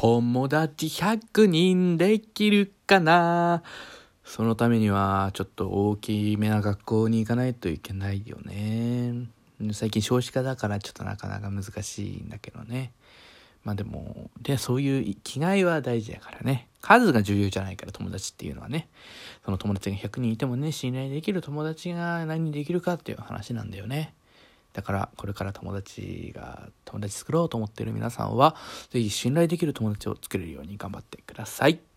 友達100人できるかな？そのためにはちょっと大きめな学校に行かないといけないよね。最近少子化だからちょっとなかなか難しいんだけどね。まあでも、で、そういう気概は大事だからね。数が重要じゃないから友達っていうのはね。その友達が100人いてもね、信頼できる友達が何にできるかっていう話なんだよね。だからこれから友達が友達作ろうと思っている皆さんは是非信頼できる友達を作れるように頑張ってください。